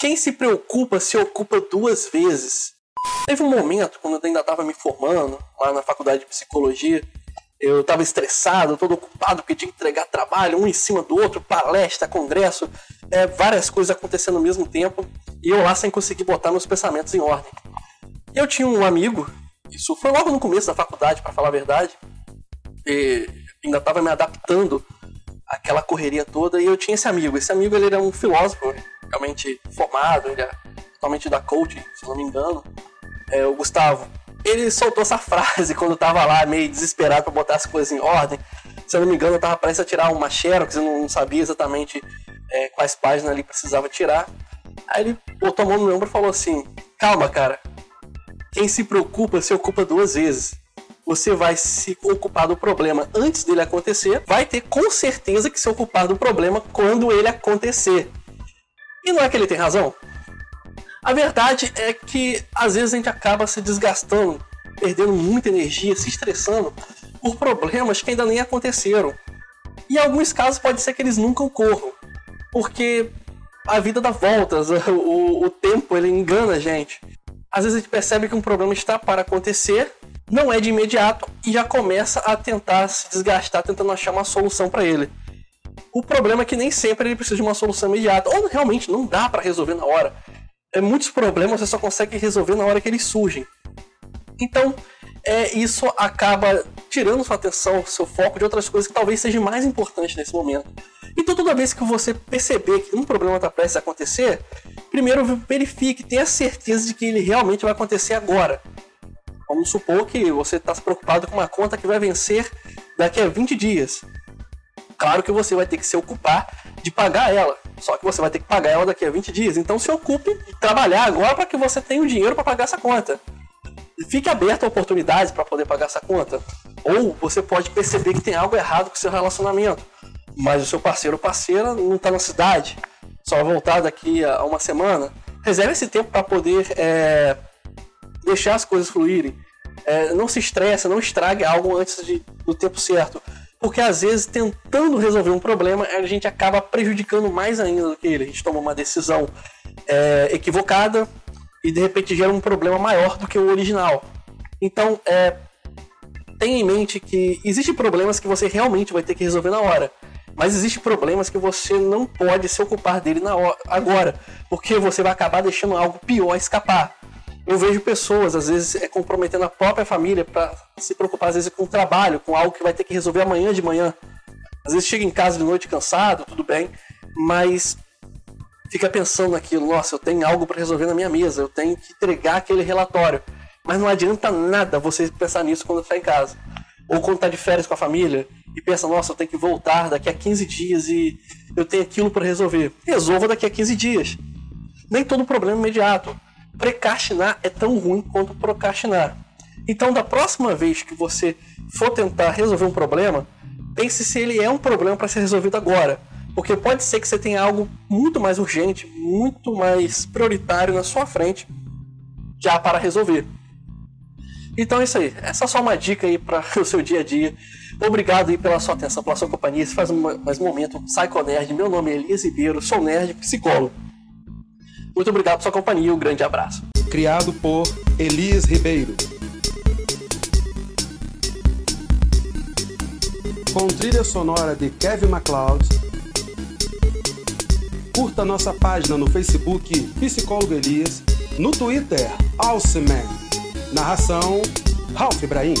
Quem se preocupa se ocupa duas vezes. Teve um momento, quando eu ainda estava me formando, lá na faculdade de psicologia, eu estava estressado, todo ocupado, porque tinha que entregar trabalho, um em cima do outro, palestra, congresso, é, várias coisas acontecendo ao mesmo tempo, e eu lá sem conseguir botar meus pensamentos em ordem. Eu tinha um amigo, isso foi logo no começo da faculdade, para falar a verdade, e ainda estava me adaptando àquela correria toda, e eu tinha esse amigo. Esse amigo ele era um filósofo, realmente formado, ele é totalmente da coaching, se não me engano, é, o Gustavo. Ele soltou essa frase quando eu tava lá meio desesperado para botar as coisas em ordem. Se eu não me engano, eu tava prestes a tirar uma xerox, eu não sabia exatamente é, quais páginas ali precisava tirar. Aí ele botou a mão no meu ombro e falou assim: Calma, cara. Quem se preocupa se ocupa duas vezes. Você vai se ocupar do problema antes dele acontecer, vai ter com certeza que se ocupar do problema quando ele acontecer. E não é que ele tem razão? A verdade é que às vezes a gente acaba se desgastando, perdendo muita energia, se estressando por problemas que ainda nem aconteceram. E em alguns casos pode ser que eles nunca ocorram, porque a vida dá voltas, o, o tempo ele engana a gente. Às vezes a gente percebe que um problema está para acontecer, não é de imediato e já começa a tentar se desgastar tentando achar uma solução para ele. O problema é que nem sempre ele precisa de uma solução imediata, ou realmente não dá para resolver na hora. É, muitos problemas você só consegue resolver na hora que eles surgem. Então, é, isso acaba tirando sua atenção, seu foco de outras coisas que talvez sejam mais importantes nesse momento. Então, toda vez que você perceber que um problema está prestes a acontecer, primeiro verifique, tenha certeza de que ele realmente vai acontecer agora. Vamos supor que você está se preocupado com uma conta que vai vencer daqui a 20 dias. Claro que você vai ter que se ocupar de pagar ela. Só que você vai ter que pagar ela daqui a 20 dias. Então se ocupe de trabalhar agora para que você tenha o dinheiro para pagar essa conta. Fique aberto a oportunidades para poder pagar essa conta. Ou você pode perceber que tem algo errado com o seu relacionamento. Mas o seu parceiro ou parceira não está na cidade. Só vai voltar daqui a uma semana. Reserve esse tempo para poder é, deixar as coisas fluírem. É, não se estresse, não estrague algo antes de, do tempo certo. Porque às vezes, tentando resolver um problema, a gente acaba prejudicando mais ainda do que ele. A gente toma uma decisão é, equivocada e de repente gera um problema maior do que o original. Então, é, tenha em mente que existem problemas que você realmente vai ter que resolver na hora. Mas existem problemas que você não pode se ocupar dele na hora, agora, porque você vai acabar deixando algo pior escapar. Eu vejo pessoas, às vezes, é, comprometendo a própria família para se preocupar, às vezes, com o trabalho, com algo que vai ter que resolver amanhã de manhã. Às vezes chega em casa de noite cansado, tudo bem, mas fica pensando naquilo, nossa, eu tenho algo para resolver na minha mesa, eu tenho que entregar aquele relatório. Mas não adianta nada você pensar nisso quando está em casa. Ou quando está de férias com a família e pensa, nossa, eu tenho que voltar daqui a 15 dias e eu tenho aquilo para resolver. Resolva daqui a 15 dias. Nem todo problema é imediato precrastinar é tão ruim quanto procrastinar. Então, da próxima vez que você for tentar resolver um problema, pense se ele é um problema para ser resolvido agora. Porque pode ser que você tenha algo muito mais urgente, muito mais prioritário na sua frente já para resolver. Então é isso aí. Essa é só uma dica aí para o seu dia a dia. Obrigado aí pela sua atenção, pela sua companhia. Esse faz mais um momento Psycho Nerd. Meu nome é Elias Ribeiro, sou nerd psicólogo. Muito obrigado pela sua companhia, um grande abraço. Criado por Elias Ribeiro. Com trilha sonora de Kevin MacLeod. Curta nossa página no Facebook Psicólogo Elias, no Twitter Alceman. Narração Ralph Ibrahim.